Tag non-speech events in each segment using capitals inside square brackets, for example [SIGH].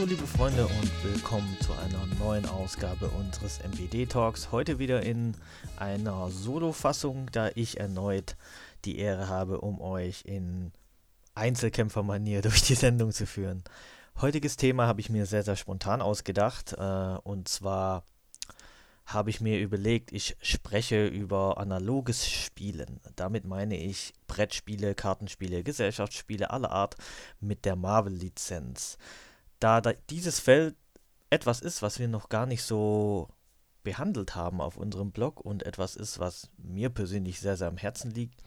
Hallo liebe Freunde und willkommen zu einer neuen Ausgabe unseres MBD Talks. Heute wieder in einer Solo-Fassung, da ich erneut die Ehre habe, um euch in Einzelkämpfermanier [LAUGHS] durch die Sendung zu führen. Heutiges Thema habe ich mir sehr, sehr spontan ausgedacht äh, und zwar habe ich mir überlegt, ich spreche über analoges Spielen. Damit meine ich Brettspiele, Kartenspiele, Gesellschaftsspiele aller Art mit der Marvel-Lizenz da, da dieses Feld etwas ist, was wir noch gar nicht so behandelt haben auf unserem Blog und etwas ist, was mir persönlich sehr, sehr am Herzen liegt.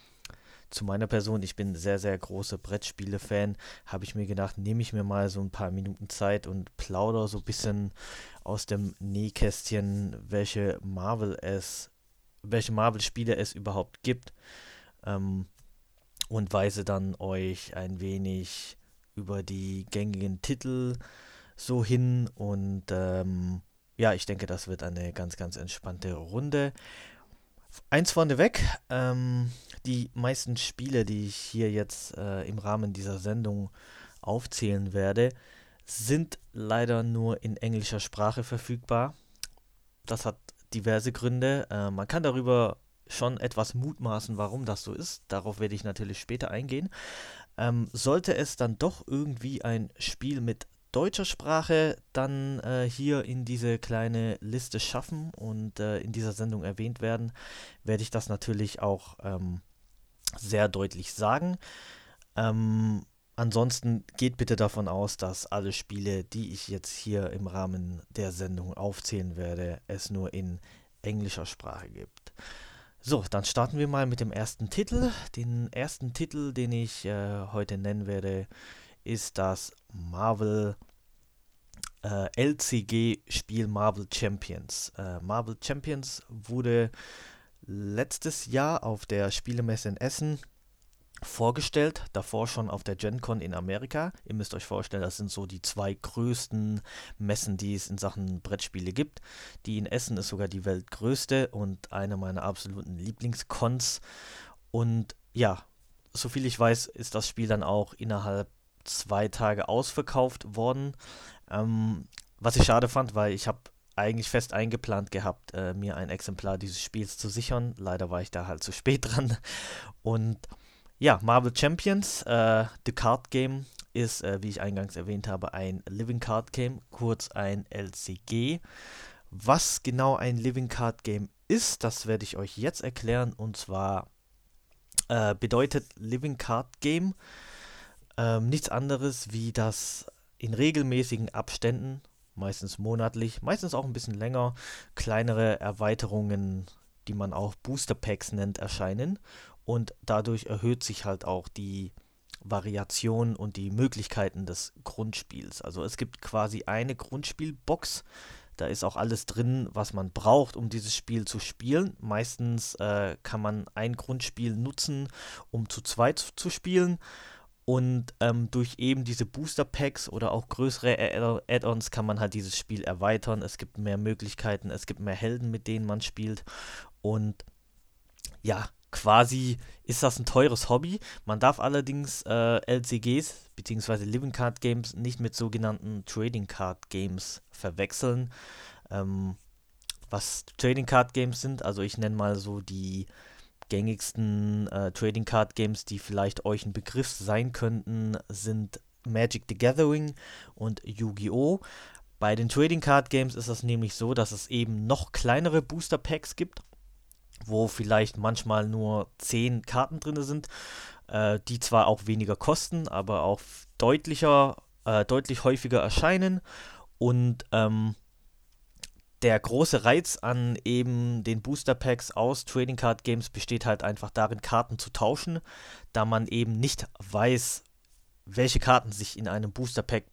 Zu meiner Person, ich bin sehr, sehr großer Brettspiele-Fan, habe ich mir gedacht, nehme ich mir mal so ein paar Minuten Zeit und plaudere so ein bisschen aus dem Nähkästchen, welche Marvel es, welche Marvel-Spiele es überhaupt gibt. Ähm, und weise dann euch ein wenig über die gängigen Titel so hin und ähm, ja, ich denke, das wird eine ganz, ganz entspannte Runde. Eins vorneweg, ähm, die meisten Spiele, die ich hier jetzt äh, im Rahmen dieser Sendung aufzählen werde, sind leider nur in englischer Sprache verfügbar. Das hat diverse Gründe. Äh, man kann darüber schon etwas mutmaßen, warum das so ist. Darauf werde ich natürlich später eingehen. Ähm, sollte es dann doch irgendwie ein Spiel mit deutscher Sprache dann äh, hier in diese kleine Liste schaffen und äh, in dieser Sendung erwähnt werden, werde ich das natürlich auch ähm, sehr deutlich sagen. Ähm, ansonsten geht bitte davon aus, dass alle Spiele, die ich jetzt hier im Rahmen der Sendung aufzählen werde, es nur in englischer Sprache gibt. So, dann starten wir mal mit dem ersten Titel. Den ersten Titel, den ich äh, heute nennen werde, ist das Marvel äh, LCG-Spiel Marvel Champions. Äh, Marvel Champions wurde letztes Jahr auf der Spielemesse in Essen vorgestellt, davor schon auf der GenCon in Amerika. Ihr müsst euch vorstellen, das sind so die zwei größten Messen, die es in Sachen Brettspiele gibt. Die in Essen ist sogar die weltgrößte und eine meiner absoluten Lieblingscons. Und ja, soviel ich weiß, ist das Spiel dann auch innerhalb zwei Tage ausverkauft worden. Ähm, was ich schade fand, weil ich habe eigentlich fest eingeplant gehabt, äh, mir ein Exemplar dieses Spiels zu sichern. Leider war ich da halt zu spät [LAUGHS] dran. Und ja, Marvel Champions, äh, The Card Game, ist, äh, wie ich eingangs erwähnt habe, ein Living Card Game, kurz ein LCG. Was genau ein Living Card Game ist, das werde ich euch jetzt erklären. Und zwar äh, bedeutet Living Card Game ähm, nichts anderes, wie dass in regelmäßigen Abständen, meistens monatlich, meistens auch ein bisschen länger, kleinere Erweiterungen, die man auch Booster Packs nennt, erscheinen und dadurch erhöht sich halt auch die Variation und die Möglichkeiten des Grundspiels. Also es gibt quasi eine Grundspielbox, da ist auch alles drin, was man braucht, um dieses Spiel zu spielen. Meistens äh, kann man ein Grundspiel nutzen, um zu zweit zu spielen. Und ähm, durch eben diese Booster Packs oder auch größere Add-ons kann man halt dieses Spiel erweitern. Es gibt mehr Möglichkeiten, es gibt mehr Helden, mit denen man spielt. Und ja, quasi ist das ein teures Hobby. Man darf allerdings äh, LCGs bzw. Living Card Games nicht mit sogenannten Trading Card Games verwechseln. Ähm, was Trading Card Games sind, also ich nenne mal so die gängigsten äh, Trading Card Games, die vielleicht euch ein Begriff sein könnten, sind Magic the Gathering und Yu-Gi-Oh! Bei den Trading Card Games ist es nämlich so, dass es eben noch kleinere Booster Packs gibt wo vielleicht manchmal nur 10 Karten drin sind, äh, die zwar auch weniger kosten, aber auch deutlicher, äh, deutlich häufiger erscheinen. Und ähm, der große Reiz an eben den Booster Packs aus Trading Card Games besteht halt einfach darin, Karten zu tauschen, da man eben nicht weiß, welche Karten sich in einem Booster Pack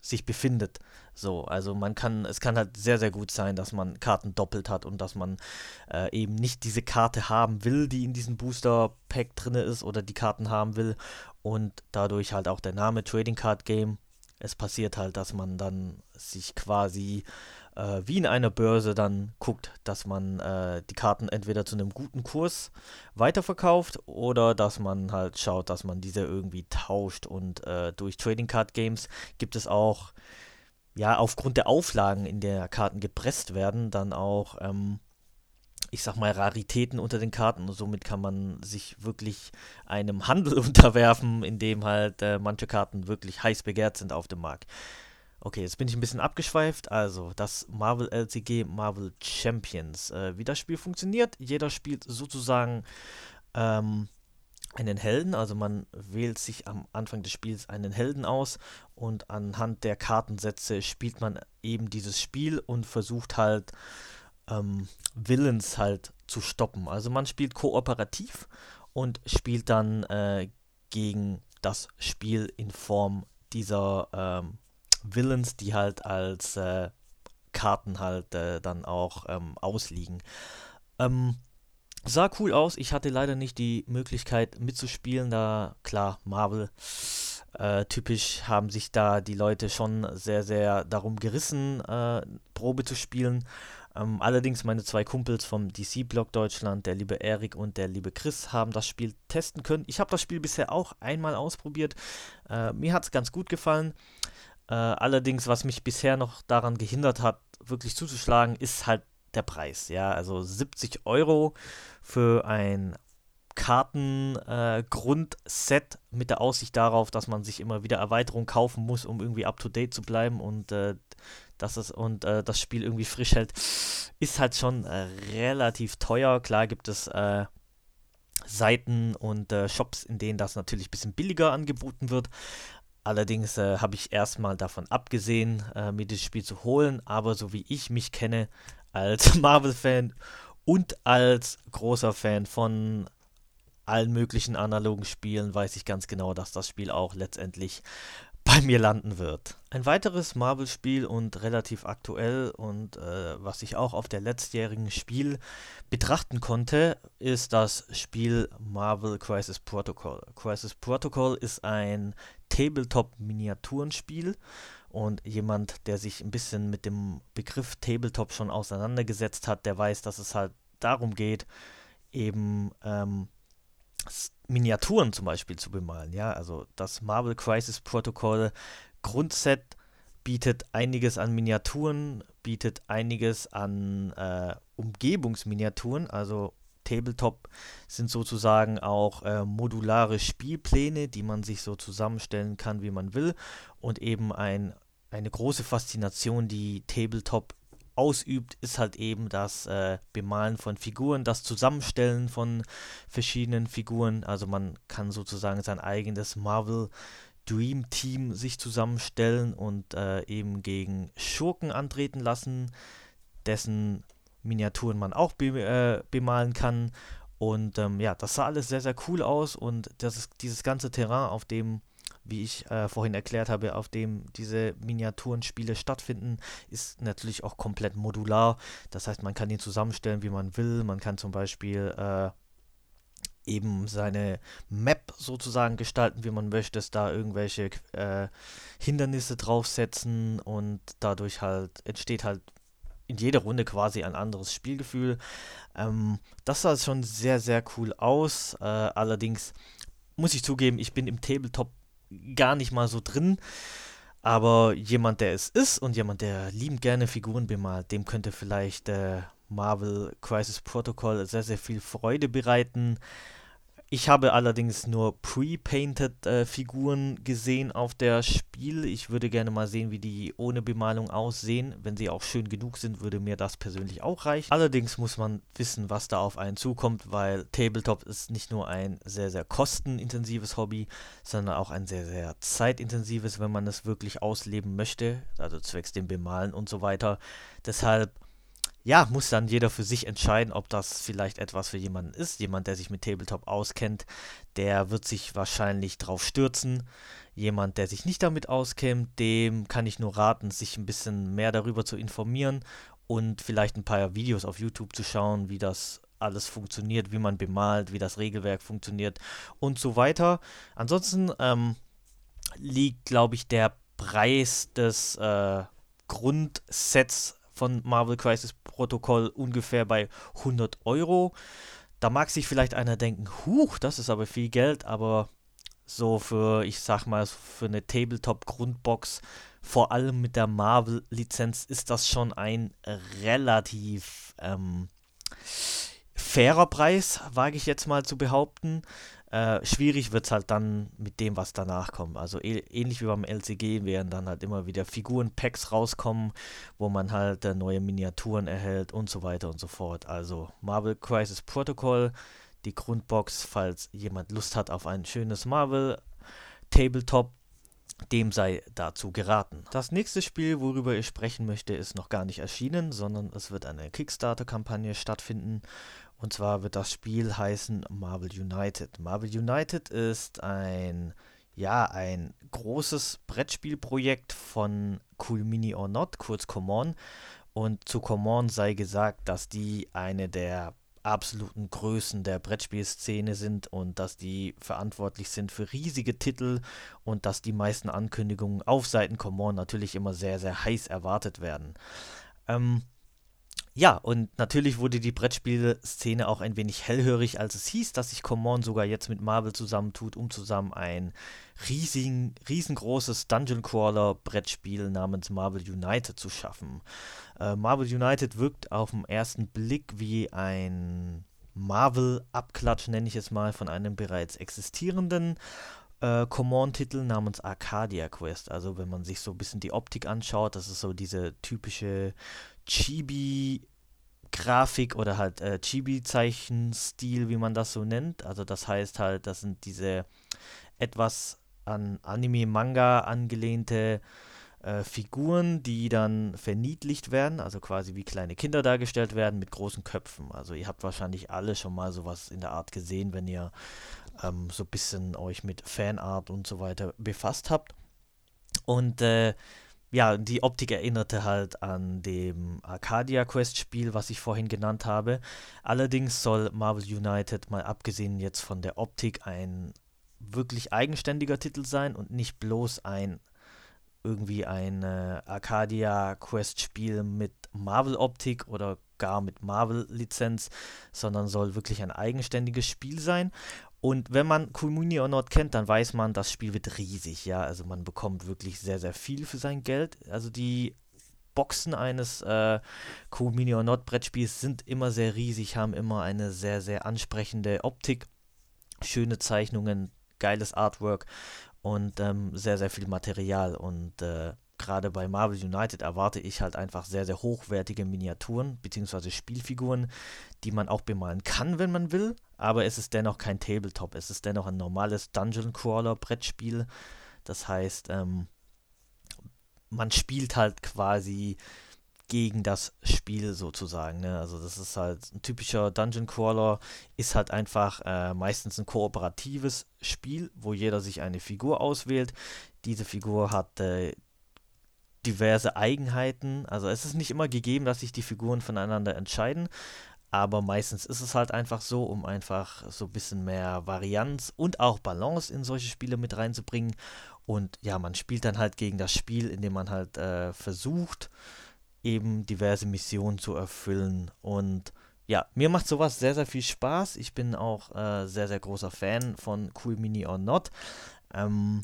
sich befindet. So, also man kann, es kann halt sehr, sehr gut sein, dass man Karten doppelt hat und dass man äh, eben nicht diese Karte haben will, die in diesem Booster Pack drin ist oder die Karten haben will und dadurch halt auch der Name Trading Card Game. Es passiert halt, dass man dann sich quasi äh, wie in einer Börse dann guckt, dass man äh, die Karten entweder zu einem guten Kurs weiterverkauft oder dass man halt schaut, dass man diese irgendwie tauscht. Und äh, durch Trading Card Games gibt es auch ja, aufgrund der Auflagen in der Karten gepresst werden, dann auch, ähm, ich sag mal, Raritäten unter den Karten. Und somit kann man sich wirklich einem Handel [LAUGHS] unterwerfen, in dem halt äh, manche Karten wirklich heiß begehrt sind auf dem Markt. Okay, jetzt bin ich ein bisschen abgeschweift. Also, das Marvel LCG Marvel Champions. Äh, wie das Spiel funktioniert, jeder spielt sozusagen ähm, einen Helden, also man wählt sich am Anfang des Spiels einen Helden aus und anhand der Kartensätze spielt man eben dieses Spiel und versucht halt ähm, Villains halt zu stoppen. Also man spielt kooperativ und spielt dann äh, gegen das Spiel in Form dieser ähm, Villains, die halt als äh, Karten halt äh, dann auch ähm, ausliegen. Ähm, sah cool aus. Ich hatte leider nicht die Möglichkeit mitzuspielen, da klar, Marvel. Äh, typisch haben sich da die Leute schon sehr, sehr darum gerissen, äh, Probe zu spielen. Ähm, allerdings meine zwei Kumpels vom DC-Blog Deutschland, der liebe Erik und der liebe Chris, haben das Spiel testen können. Ich habe das Spiel bisher auch einmal ausprobiert. Äh, mir hat es ganz gut gefallen. Äh, allerdings, was mich bisher noch daran gehindert hat, wirklich zuzuschlagen, ist halt der Preis. Ja, also 70 Euro für ein Kartengrundset äh, mit der Aussicht darauf, dass man sich immer wieder Erweiterungen kaufen muss, um irgendwie up to date zu bleiben und äh, dass es und äh, das Spiel irgendwie frisch hält, ist halt schon äh, relativ teuer. Klar gibt es äh, Seiten und äh, Shops, in denen das natürlich ein bisschen billiger angeboten wird. Allerdings habe ich erstmal davon abgesehen, mir das Spiel zu holen. Aber so wie ich mich kenne als [LAUGHS] Marvel-Fan und als großer Fan von allen möglichen analogen Spielen, weiß ich ganz genau, dass das Spiel auch letztendlich bei mir landen wird. Ein weiteres Marvel-Spiel und relativ aktuell und äh, was ich auch auf der letztjährigen Spiel betrachten konnte, ist das Spiel Marvel Crisis Protocol. Crisis Protocol ist ein Tabletop-Miniaturenspiel und jemand, der sich ein bisschen mit dem Begriff Tabletop schon auseinandergesetzt hat, der weiß, dass es halt darum geht, eben ähm, Miniaturen zum Beispiel zu bemalen. Ja, also das Marvel Crisis Protocol Grundset bietet einiges an Miniaturen, bietet einiges an äh, Umgebungsminiaturen, also Tabletop sind sozusagen auch äh, modulare Spielpläne, die man sich so zusammenstellen kann, wie man will. Und eben ein, eine große Faszination, die Tabletop ausübt, ist halt eben das äh, Bemalen von Figuren, das Zusammenstellen von verschiedenen Figuren. Also man kann sozusagen sein eigenes Marvel Dream Team sich zusammenstellen und äh, eben gegen Schurken antreten lassen, dessen Miniaturen man auch be äh, bemalen kann. Und ähm, ja, das sah alles sehr, sehr cool aus und das ist dieses ganze Terrain, auf dem wie ich äh, vorhin erklärt habe, auf dem diese Miniaturenspiele stattfinden, ist natürlich auch komplett modular. Das heißt, man kann ihn zusammenstellen, wie man will. Man kann zum Beispiel äh, eben seine Map sozusagen gestalten, wie man möchte, da irgendwelche äh, Hindernisse draufsetzen und dadurch halt entsteht halt in jeder Runde quasi ein anderes Spielgefühl. Ähm, das sah schon sehr, sehr cool aus. Äh, allerdings muss ich zugeben, ich bin im Tabletop gar nicht mal so drin. Aber jemand, der es ist und jemand, der liebend gerne Figuren bemalt, dem könnte vielleicht äh, Marvel Crisis Protocol sehr, sehr viel Freude bereiten. Ich habe allerdings nur pre-painted äh, Figuren gesehen auf der Spiel. Ich würde gerne mal sehen, wie die ohne Bemalung aussehen. Wenn sie auch schön genug sind, würde mir das persönlich auch reichen. Allerdings muss man wissen, was da auf einen zukommt, weil Tabletop ist nicht nur ein sehr, sehr kostenintensives Hobby, sondern auch ein sehr, sehr zeitintensives, wenn man es wirklich ausleben möchte. Also zwecks dem Bemalen und so weiter. Deshalb ja, muss dann jeder für sich entscheiden, ob das vielleicht etwas für jemanden ist. Jemand, der sich mit Tabletop auskennt, der wird sich wahrscheinlich drauf stürzen. Jemand, der sich nicht damit auskennt, dem kann ich nur raten, sich ein bisschen mehr darüber zu informieren und vielleicht ein paar Videos auf YouTube zu schauen, wie das alles funktioniert, wie man bemalt, wie das Regelwerk funktioniert und so weiter. Ansonsten ähm, liegt, glaube ich, der Preis des äh, Grundsets von Marvel Crisis Protocol ungefähr bei 100 Euro. Da mag sich vielleicht einer denken, huch, das ist aber viel Geld, aber so für, ich sag mal, für eine Tabletop-Grundbox, vor allem mit der Marvel-Lizenz, ist das schon ein relativ ähm, fairer Preis, wage ich jetzt mal zu behaupten. Äh, schwierig wird es halt dann mit dem, was danach kommt. Also e ähnlich wie beim LCG werden dann halt immer wieder Figuren-Packs rauskommen, wo man halt äh, neue Miniaturen erhält und so weiter und so fort. Also Marvel Crisis Protocol, die Grundbox, falls jemand Lust hat auf ein schönes Marvel Tabletop, dem sei dazu geraten. Das nächste Spiel, worüber ich sprechen möchte, ist noch gar nicht erschienen, sondern es wird eine Kickstarter-Kampagne stattfinden und zwar wird das Spiel heißen Marvel United. Marvel United ist ein, ja, ein großes Brettspielprojekt von Cool Mini or Not, kurz Common. Und zu Common sei gesagt, dass die eine der absoluten Größen der Brettspielszene sind und dass die verantwortlich sind für riesige Titel und dass die meisten Ankündigungen auf Seiten Common natürlich immer sehr, sehr heiß erwartet werden. Ähm, ja, und natürlich wurde die Brettspielszene auch ein wenig hellhörig, als es hieß, dass sich Common sogar jetzt mit Marvel zusammentut, um zusammen ein riesigen, riesengroßes Dungeon Crawler Brettspiel namens Marvel United zu schaffen. Äh, Marvel United wirkt auf den ersten Blick wie ein Marvel-Abklatsch, nenne ich es mal, von einem bereits existierenden äh, Command-Titel namens Arcadia Quest. Also wenn man sich so ein bisschen die Optik anschaut, das ist so diese typische Chibi-Grafik oder halt äh, Chibi-Zeichenstil, wie man das so nennt. Also das heißt halt, das sind diese etwas an Anime-Manga angelehnte äh, Figuren, die dann verniedlicht werden, also quasi wie kleine Kinder dargestellt werden mit großen Köpfen. Also ihr habt wahrscheinlich alle schon mal sowas in der Art gesehen, wenn ihr ähm, so ein bisschen euch mit Fanart und so weiter befasst habt. Und äh, ja, die Optik erinnerte halt an dem Arcadia Quest Spiel, was ich vorhin genannt habe. Allerdings soll Marvel United mal abgesehen jetzt von der Optik ein wirklich eigenständiger Titel sein und nicht bloß ein irgendwie ein äh, Arcadia Quest Spiel mit Marvel Optik oder gar mit Marvel Lizenz, sondern soll wirklich ein eigenständiges Spiel sein. Und wenn man or Not kennt, dann weiß man, das Spiel wird riesig, ja. Also man bekommt wirklich sehr, sehr viel für sein Geld. Also die Boxen eines äh, or Not Brettspiels sind immer sehr riesig, haben immer eine sehr, sehr ansprechende Optik, schöne Zeichnungen, geiles Artwork und ähm, sehr, sehr viel Material. Und äh, gerade bei Marvel United erwarte ich halt einfach sehr, sehr hochwertige Miniaturen bzw. Spielfiguren, die man auch bemalen kann, wenn man will. Aber es ist dennoch kein Tabletop. Es ist dennoch ein normales Dungeon Crawler Brettspiel. Das heißt, ähm, man spielt halt quasi gegen das Spiel sozusagen. Ne? Also das ist halt ein typischer Dungeon Crawler, ist halt einfach äh, meistens ein kooperatives Spiel, wo jeder sich eine Figur auswählt. Diese Figur hat äh, diverse Eigenheiten. Also es ist nicht immer gegeben, dass sich die Figuren voneinander entscheiden, aber meistens ist es halt einfach so, um einfach so ein bisschen mehr Varianz und auch Balance in solche Spiele mit reinzubringen. Und ja, man spielt dann halt gegen das Spiel, indem man halt äh, versucht, eben diverse Missionen zu erfüllen. Und ja, mir macht sowas sehr, sehr viel Spaß. Ich bin auch äh, sehr, sehr großer Fan von Cool Mini or Not. Ähm,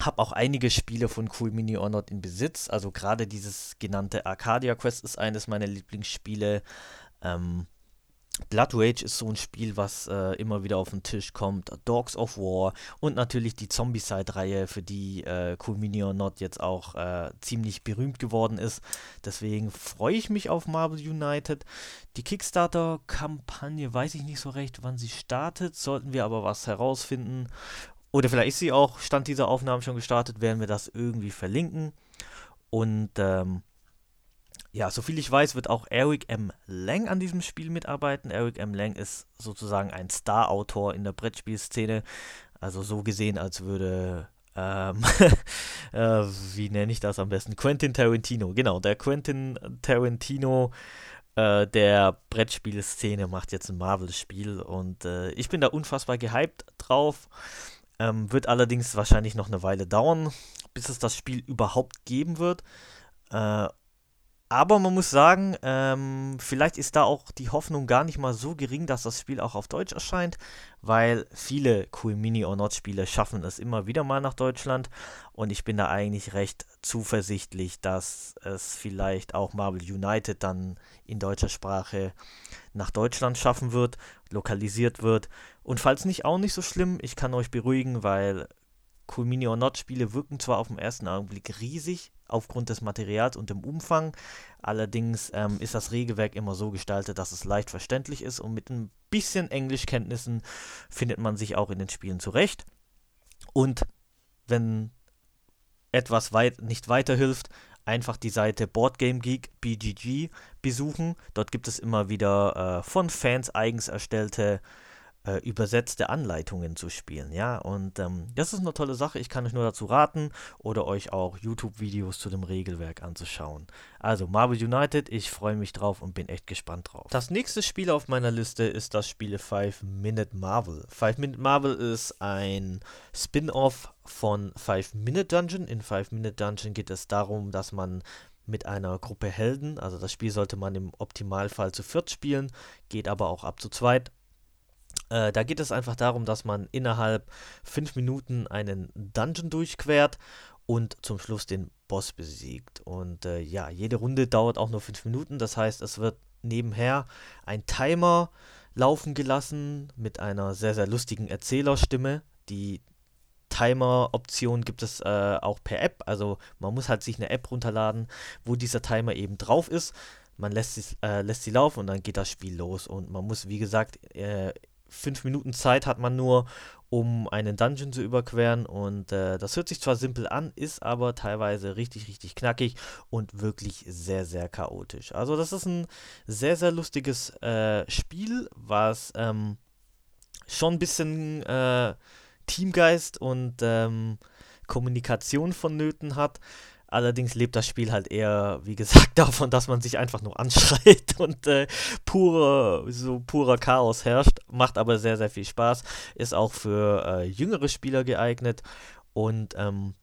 habe auch einige Spiele von Cool Mini or Not in Besitz. Also gerade dieses genannte Arcadia Quest ist eines meiner Lieblingsspiele. Ähm, Blood Rage ist so ein Spiel, was äh, immer wieder auf den Tisch kommt. Dogs of War und natürlich die Zombie-Side-Reihe, für die äh, Cool Mini or Not jetzt auch äh, ziemlich berühmt geworden ist. Deswegen freue ich mich auf Marvel United. Die Kickstarter-Kampagne weiß ich nicht so recht, wann sie startet. Sollten wir aber was herausfinden oder vielleicht ist sie auch, Stand dieser Aufnahmen schon gestartet, werden wir das irgendwie verlinken. Und ähm, ja, soviel ich weiß, wird auch Eric M. Lang an diesem Spiel mitarbeiten. Eric M. Lang ist sozusagen ein Star-Autor in der Brettspielszene. Also so gesehen, als würde, ähm, [LAUGHS] äh, wie nenne ich das am besten? Quentin Tarantino. Genau, der Quentin Tarantino äh, der Brettspielszene macht jetzt ein Marvel-Spiel und äh, ich bin da unfassbar gehypt drauf. Ähm, wird allerdings wahrscheinlich noch eine Weile dauern, bis es das Spiel überhaupt geben wird. Äh, aber man muss sagen, ähm, vielleicht ist da auch die Hoffnung gar nicht mal so gering, dass das Spiel auch auf Deutsch erscheint, weil viele Cool Mini or Not Spiele schaffen es immer wieder mal nach Deutschland und ich bin da eigentlich recht zuversichtlich, dass es vielleicht auch Marvel United dann in deutscher Sprache nach Deutschland schaffen wird, lokalisiert wird. Und falls nicht, auch nicht so schlimm, ich kann euch beruhigen, weil Cool Mini or Not Spiele wirken zwar auf den ersten Augenblick riesig, aufgrund des Materials und dem Umfang. Allerdings ähm, ist das Regelwerk immer so gestaltet, dass es leicht verständlich ist und mit ein bisschen Englischkenntnissen findet man sich auch in den Spielen zurecht. Und wenn etwas weit nicht weiterhilft, einfach die Seite Boardgame Geek BGG besuchen. Dort gibt es immer wieder äh, von Fans eigens erstellte äh, übersetzte Anleitungen zu spielen, ja. Und ähm, das ist eine tolle Sache. Ich kann euch nur dazu raten oder euch auch YouTube-Videos zu dem Regelwerk anzuschauen. Also Marvel United, ich freue mich drauf und bin echt gespannt drauf. Das nächste Spiel auf meiner Liste ist das Spiel 5 Minute Marvel. 5 Minute Marvel ist ein Spin-off von 5 Minute Dungeon. In 5 Minute Dungeon geht es darum, dass man mit einer Gruppe Helden, also das Spiel sollte man im Optimalfall zu viert spielen, geht aber auch ab zu zweit, äh, da geht es einfach darum, dass man innerhalb fünf Minuten einen Dungeon durchquert und zum Schluss den Boss besiegt. Und äh, ja, jede Runde dauert auch nur fünf Minuten. Das heißt, es wird nebenher ein Timer laufen gelassen mit einer sehr, sehr lustigen Erzählerstimme. Die Timer-Option gibt es äh, auch per App. Also man muss halt sich eine App runterladen, wo dieser Timer eben drauf ist. Man lässt sie, äh, lässt sie laufen und dann geht das Spiel los. Und man muss, wie gesagt, äh, fünf Minuten Zeit hat man nur, um einen Dungeon zu überqueren. Und äh, das hört sich zwar simpel an, ist aber teilweise richtig, richtig knackig und wirklich sehr, sehr chaotisch. Also das ist ein sehr, sehr lustiges äh, Spiel, was ähm, schon ein bisschen äh, Teamgeist und ähm, Kommunikation vonnöten hat. Allerdings lebt das Spiel halt eher, wie gesagt, [LAUGHS] davon, dass man sich einfach nur anschreit [LAUGHS] und äh, pure, so purer Chaos herrscht. Macht aber sehr, sehr viel Spaß. Ist auch für äh, jüngere Spieler geeignet. Und ähm,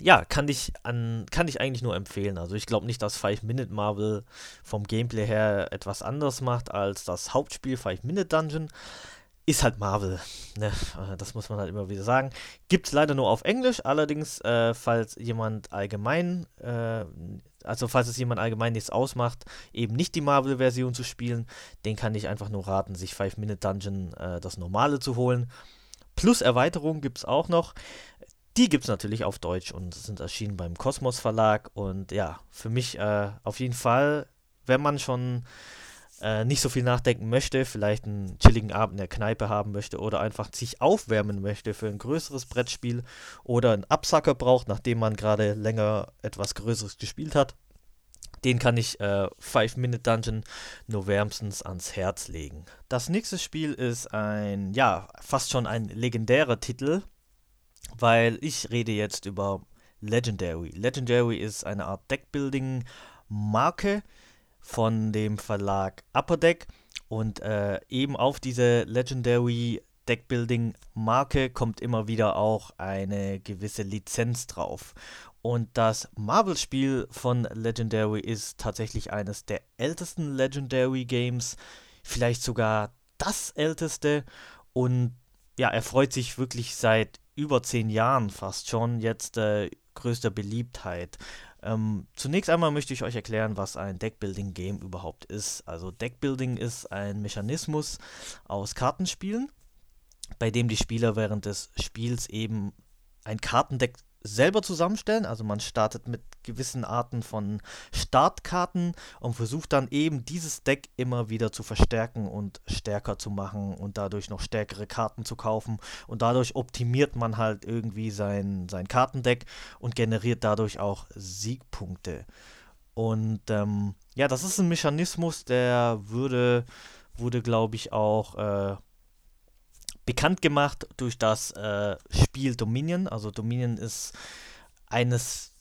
ja, kann ich, an, kann ich eigentlich nur empfehlen. Also ich glaube nicht, dass Five Minute Marvel vom Gameplay her etwas anderes macht als das Hauptspiel Five Minute Dungeon ist halt Marvel. Ne? Äh, das muss man halt immer wieder sagen. Gibt es leider nur auf Englisch, allerdings, äh, falls jemand allgemein, äh, also falls es jemand allgemein nichts ausmacht, eben nicht die Marvel-Version zu spielen, den kann ich einfach nur raten, sich Five Minute Dungeon äh, das normale zu holen. Plus Erweiterungen gibt es auch noch. Die gibt es natürlich auf Deutsch und sind erschienen beim Kosmos Verlag. Und ja, für mich äh, auf jeden Fall, wenn man schon äh, nicht so viel nachdenken möchte, vielleicht einen chilligen Abend in der Kneipe haben möchte oder einfach sich aufwärmen möchte für ein größeres Brettspiel oder einen Absacker braucht, nachdem man gerade länger etwas Größeres gespielt hat, den kann ich äh, Five Minute Dungeon nur wärmstens ans Herz legen. Das nächste Spiel ist ein, ja, fast schon ein legendärer Titel, weil ich rede jetzt über Legendary. Legendary ist eine Art Deckbuilding-Marke, von dem Verlag Upper Deck und äh, eben auf diese Legendary Deckbuilding Marke kommt immer wieder auch eine gewisse Lizenz drauf. Und das Marvel-Spiel von Legendary ist tatsächlich eines der ältesten Legendary Games, vielleicht sogar das älteste. Und ja, er freut sich wirklich seit über zehn Jahren fast schon jetzt äh, größter Beliebtheit. Ähm, zunächst einmal möchte ich euch erklären, was ein Deckbuilding-Game überhaupt ist. Also Deckbuilding ist ein Mechanismus aus Kartenspielen, bei dem die Spieler während des Spiels eben ein Kartendeck selber zusammenstellen. Also man startet mit gewissen Arten von Startkarten und versucht dann eben dieses Deck immer wieder zu verstärken und stärker zu machen und dadurch noch stärkere Karten zu kaufen. Und dadurch optimiert man halt irgendwie sein, sein Kartendeck und generiert dadurch auch Siegpunkte. Und ähm, ja, das ist ein Mechanismus, der würde, wurde, glaube ich, auch äh, bekannt gemacht durch das äh, Spiel Dominion. Also Dominion ist eines,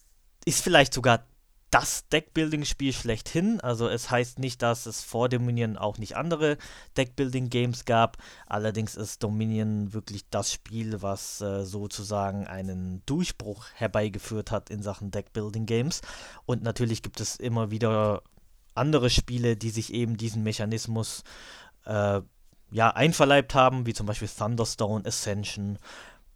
ist vielleicht sogar das Deckbuilding-Spiel schlechthin. Also es heißt nicht, dass es vor Dominion auch nicht andere Deckbuilding-Games gab. Allerdings ist Dominion wirklich das Spiel, was äh, sozusagen einen Durchbruch herbeigeführt hat in Sachen Deckbuilding-Games. Und natürlich gibt es immer wieder andere Spiele, die sich eben diesen Mechanismus äh, ja, einverleibt haben, wie zum Beispiel Thunderstone, Ascension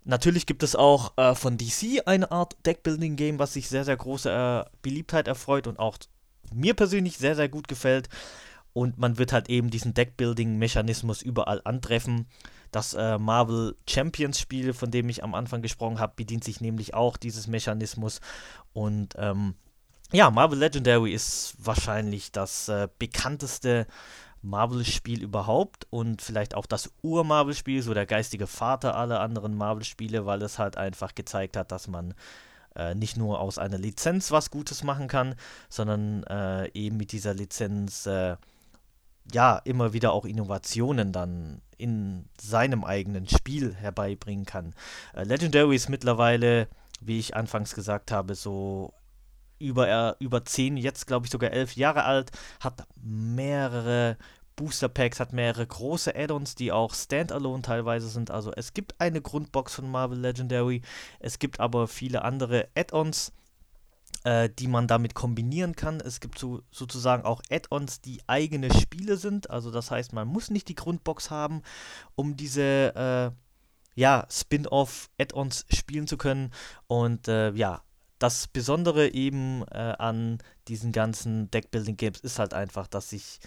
Natürlich gibt es auch äh, von DC eine Art Deckbuilding-Game, was sich sehr, sehr große äh, Beliebtheit erfreut und auch mir persönlich sehr, sehr gut gefällt. Und man wird halt eben diesen Deckbuilding-Mechanismus überall antreffen. Das äh, Marvel Champions Spiel, von dem ich am Anfang gesprochen habe, bedient sich nämlich auch dieses Mechanismus. Und ähm, ja, Marvel Legendary ist wahrscheinlich das äh, bekannteste Marvel-Spiel überhaupt und vielleicht auch das Ur-Marvel-Spiel, so der geistige Vater aller anderen Marvel-Spiele, weil es halt einfach gezeigt hat, dass man äh, nicht nur aus einer Lizenz was Gutes machen kann, sondern äh, eben mit dieser Lizenz äh, ja immer wieder auch Innovationen dann in seinem eigenen Spiel herbeibringen kann. Äh, Legendary ist mittlerweile, wie ich anfangs gesagt habe, so über, über zehn, jetzt glaube ich sogar elf Jahre alt, hat mehrere Booster Packs, hat mehrere große Add-ons, die auch Standalone teilweise sind. Also es gibt eine Grundbox von Marvel Legendary, es gibt aber viele andere Add-ons, äh, die man damit kombinieren kann. Es gibt so, sozusagen auch Add-ons, die eigene Spiele sind. Also das heißt, man muss nicht die Grundbox haben, um diese äh, ja, Spin-off-Add-ons spielen zu können. Und äh, ja, das Besondere eben äh, an diesen ganzen Deckbuilding-Games ist halt einfach, dass sich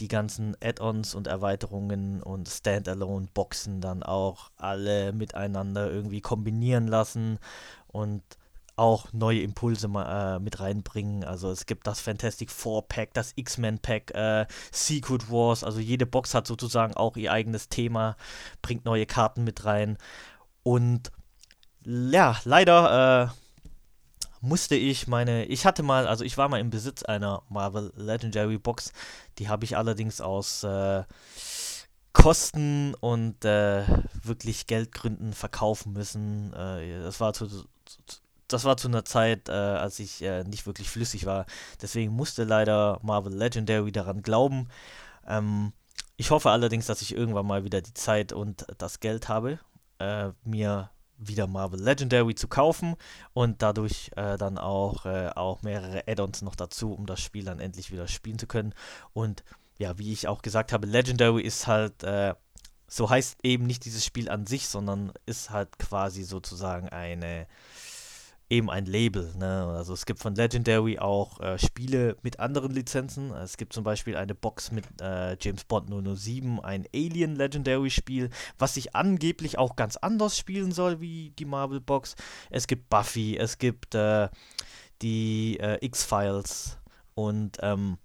die ganzen Add-ons und Erweiterungen und Standalone-Boxen dann auch alle miteinander irgendwie kombinieren lassen und auch neue Impulse äh, mit reinbringen. Also es gibt das Fantastic Four Pack, das X-Men Pack, äh, Secret Wars. Also jede Box hat sozusagen auch ihr eigenes Thema, bringt neue Karten mit rein. Und ja, leider äh, musste ich meine, ich hatte mal, also ich war mal im Besitz einer Marvel Legendary Box, die habe ich allerdings aus äh, Kosten und äh, wirklich Geldgründen verkaufen müssen. Äh, das war zu, das war zu einer Zeit, äh, als ich äh, nicht wirklich flüssig war. Deswegen musste leider Marvel Legendary daran glauben. Ähm, ich hoffe allerdings, dass ich irgendwann mal wieder die Zeit und das Geld habe, äh, mir wieder Marvel Legendary zu kaufen und dadurch äh, dann auch, äh, auch mehrere Add-ons noch dazu, um das Spiel dann endlich wieder spielen zu können. Und ja, wie ich auch gesagt habe, Legendary ist halt, äh, so heißt eben nicht dieses Spiel an sich, sondern ist halt quasi sozusagen eine eben ein Label. Ne? Also es gibt von Legendary auch äh, Spiele mit anderen Lizenzen. Es gibt zum Beispiel eine Box mit äh, James Bond 007, ein Alien Legendary Spiel, was sich angeblich auch ganz anders spielen soll wie die Marvel Box. Es gibt Buffy, es gibt äh, die äh, X-Files und ähm,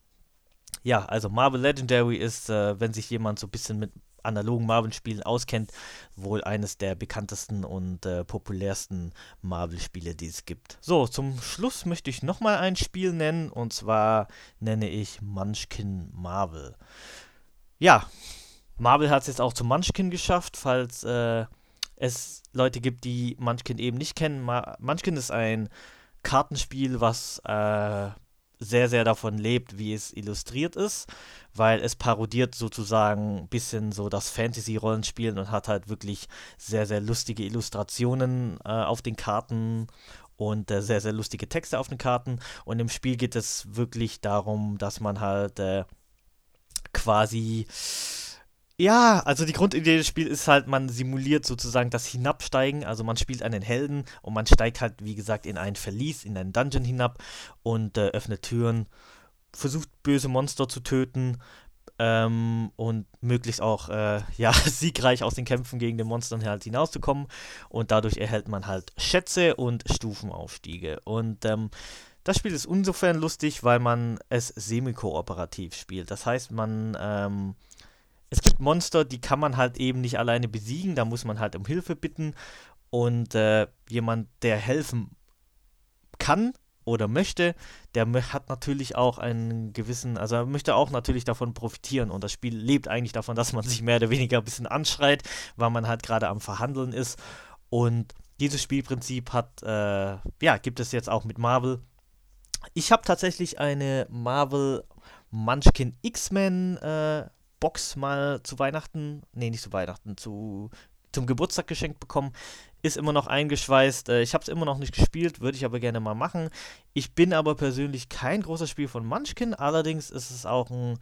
ja, also Marvel Legendary ist, äh, wenn sich jemand so ein bisschen mit analogen Marvel-Spielen auskennt, wohl eines der bekanntesten und äh, populärsten Marvel-Spiele, die es gibt. So, zum Schluss möchte ich nochmal ein Spiel nennen und zwar nenne ich Munchkin Marvel. Ja, Marvel hat es jetzt auch zu Munchkin geschafft, falls äh, es Leute gibt, die Munchkin eben nicht kennen. Ma Munchkin ist ein Kartenspiel, was äh, sehr, sehr davon lebt, wie es illustriert ist, weil es parodiert sozusagen ein bisschen so das Fantasy-Rollenspielen und hat halt wirklich sehr, sehr lustige Illustrationen äh, auf den Karten und äh, sehr, sehr lustige Texte auf den Karten. Und im Spiel geht es wirklich darum, dass man halt äh, quasi ja, also die Grundidee des Spiels ist halt, man simuliert sozusagen das Hinabsteigen. Also man spielt einen Helden und man steigt halt, wie gesagt, in ein Verlies, in einen Dungeon hinab und äh, öffnet Türen, versucht böse Monster zu töten ähm, und möglichst auch äh, [LAUGHS] ja, siegreich aus den Kämpfen gegen den Monstern halt hinauszukommen. Und dadurch erhält man halt Schätze und Stufenaufstiege. Und ähm, das Spiel ist insofern lustig, weil man es semi-kooperativ spielt. Das heißt, man ähm, es gibt Monster, die kann man halt eben nicht alleine besiegen, da muss man halt um Hilfe bitten. Und äh, jemand, der helfen kann oder möchte, der hat natürlich auch einen gewissen, also er möchte auch natürlich davon profitieren. Und das Spiel lebt eigentlich davon, dass man sich mehr oder weniger ein bisschen anschreit, weil man halt gerade am Verhandeln ist. Und dieses Spielprinzip hat, äh, ja, gibt es jetzt auch mit Marvel. Ich habe tatsächlich eine Marvel Munchkin X-Men äh, Box mal zu Weihnachten, nee, nicht zu Weihnachten, zu, zum Geburtstag geschenkt bekommen. Ist immer noch eingeschweißt. Äh, ich habe es immer noch nicht gespielt, würde ich aber gerne mal machen. Ich bin aber persönlich kein großer Spiel von Munchkin, allerdings ist es auch ein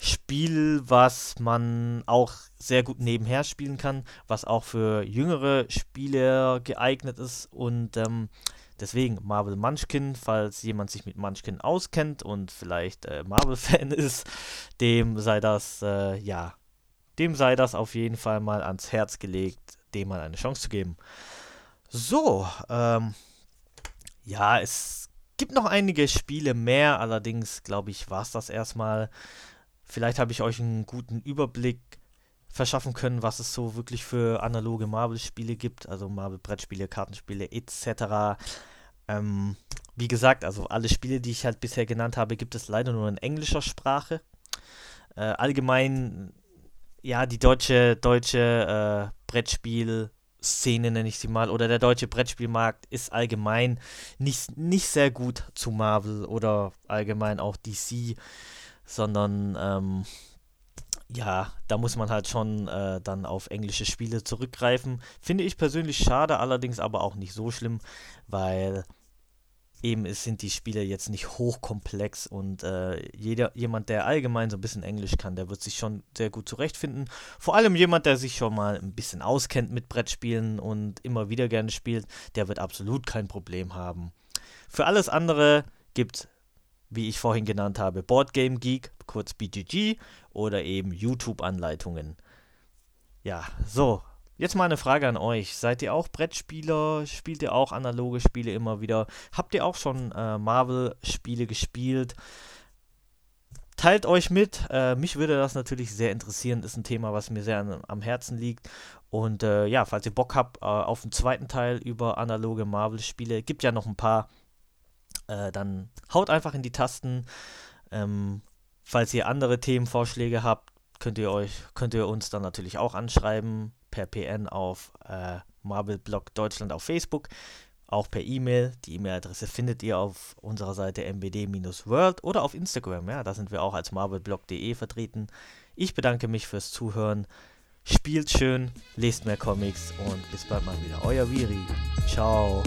Spiel, was man auch sehr gut nebenher spielen kann, was auch für jüngere Spieler geeignet ist und ähm, deswegen Marvel Munchkin, falls jemand sich mit Munchkin auskennt und vielleicht äh, Marvel-Fan [LAUGHS] ist, dem sei das, äh, ja, dem sei das auf jeden Fall mal ans Herz gelegt, dem mal eine Chance zu geben. So, ähm, ja, es gibt noch einige Spiele mehr, allerdings glaube ich, war es das erstmal. Vielleicht habe ich euch einen guten Überblick verschaffen können, was es so wirklich für analoge Marvel-Spiele gibt, also Marvel-Brettspiele, Kartenspiele etc. Ähm, wie gesagt, also alle Spiele, die ich halt bisher genannt habe, gibt es leider nur in englischer Sprache. Äh, allgemein, ja, die deutsche, deutsche äh, Brettspiel- Szene, nenne ich sie mal, oder der deutsche Brettspielmarkt ist allgemein nicht, nicht sehr gut zu Marvel oder allgemein auch DC sondern ähm, ja, da muss man halt schon äh, dann auf englische Spiele zurückgreifen. Finde ich persönlich schade, allerdings aber auch nicht so schlimm, weil eben es sind die Spiele jetzt nicht hochkomplex und äh, jeder, jemand, der allgemein so ein bisschen Englisch kann, der wird sich schon sehr gut zurechtfinden. Vor allem jemand, der sich schon mal ein bisschen auskennt mit Brettspielen und immer wieder gerne spielt, der wird absolut kein Problem haben. Für alles andere gibt es wie ich vorhin genannt habe, Boardgame Geek, kurz BGG, oder eben YouTube-Anleitungen. Ja, so. Jetzt mal eine Frage an euch. Seid ihr auch Brettspieler? Spielt ihr auch analoge Spiele immer wieder? Habt ihr auch schon äh, Marvel-Spiele gespielt? Teilt euch mit. Äh, mich würde das natürlich sehr interessieren. Ist ein Thema, was mir sehr an, am Herzen liegt. Und äh, ja, falls ihr Bock habt äh, auf den zweiten Teil über analoge Marvel-Spiele, gibt ja noch ein paar äh, dann haut einfach in die Tasten. Ähm, falls ihr andere Themenvorschläge habt, könnt ihr euch, könnt ihr uns dann natürlich auch anschreiben per PN auf äh, Marvelblog Deutschland auf Facebook, auch per E-Mail. Die E-Mail-Adresse findet ihr auf unserer Seite mbd-world oder auf Instagram. Ja, da sind wir auch als marvelblog.de vertreten. Ich bedanke mich fürs Zuhören. Spielt schön, lest mehr Comics und bis bald mal wieder. Euer Viri. Ciao.